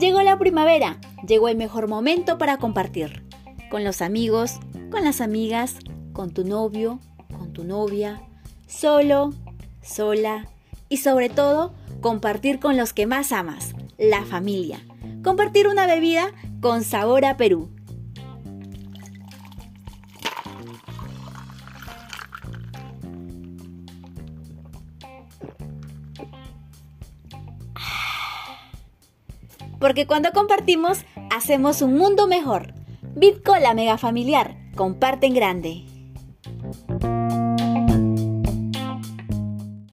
la primavera, llegó el mejor momento para compartir. Con los amigos, con las amigas, con tu novio, con tu novia, solo, sola y sobre todo compartir con los que más amas, la familia. Compartir una bebida con sabor a Perú. porque cuando compartimos hacemos un mundo mejor. Bitcola Mega Familiar, comparte en grande.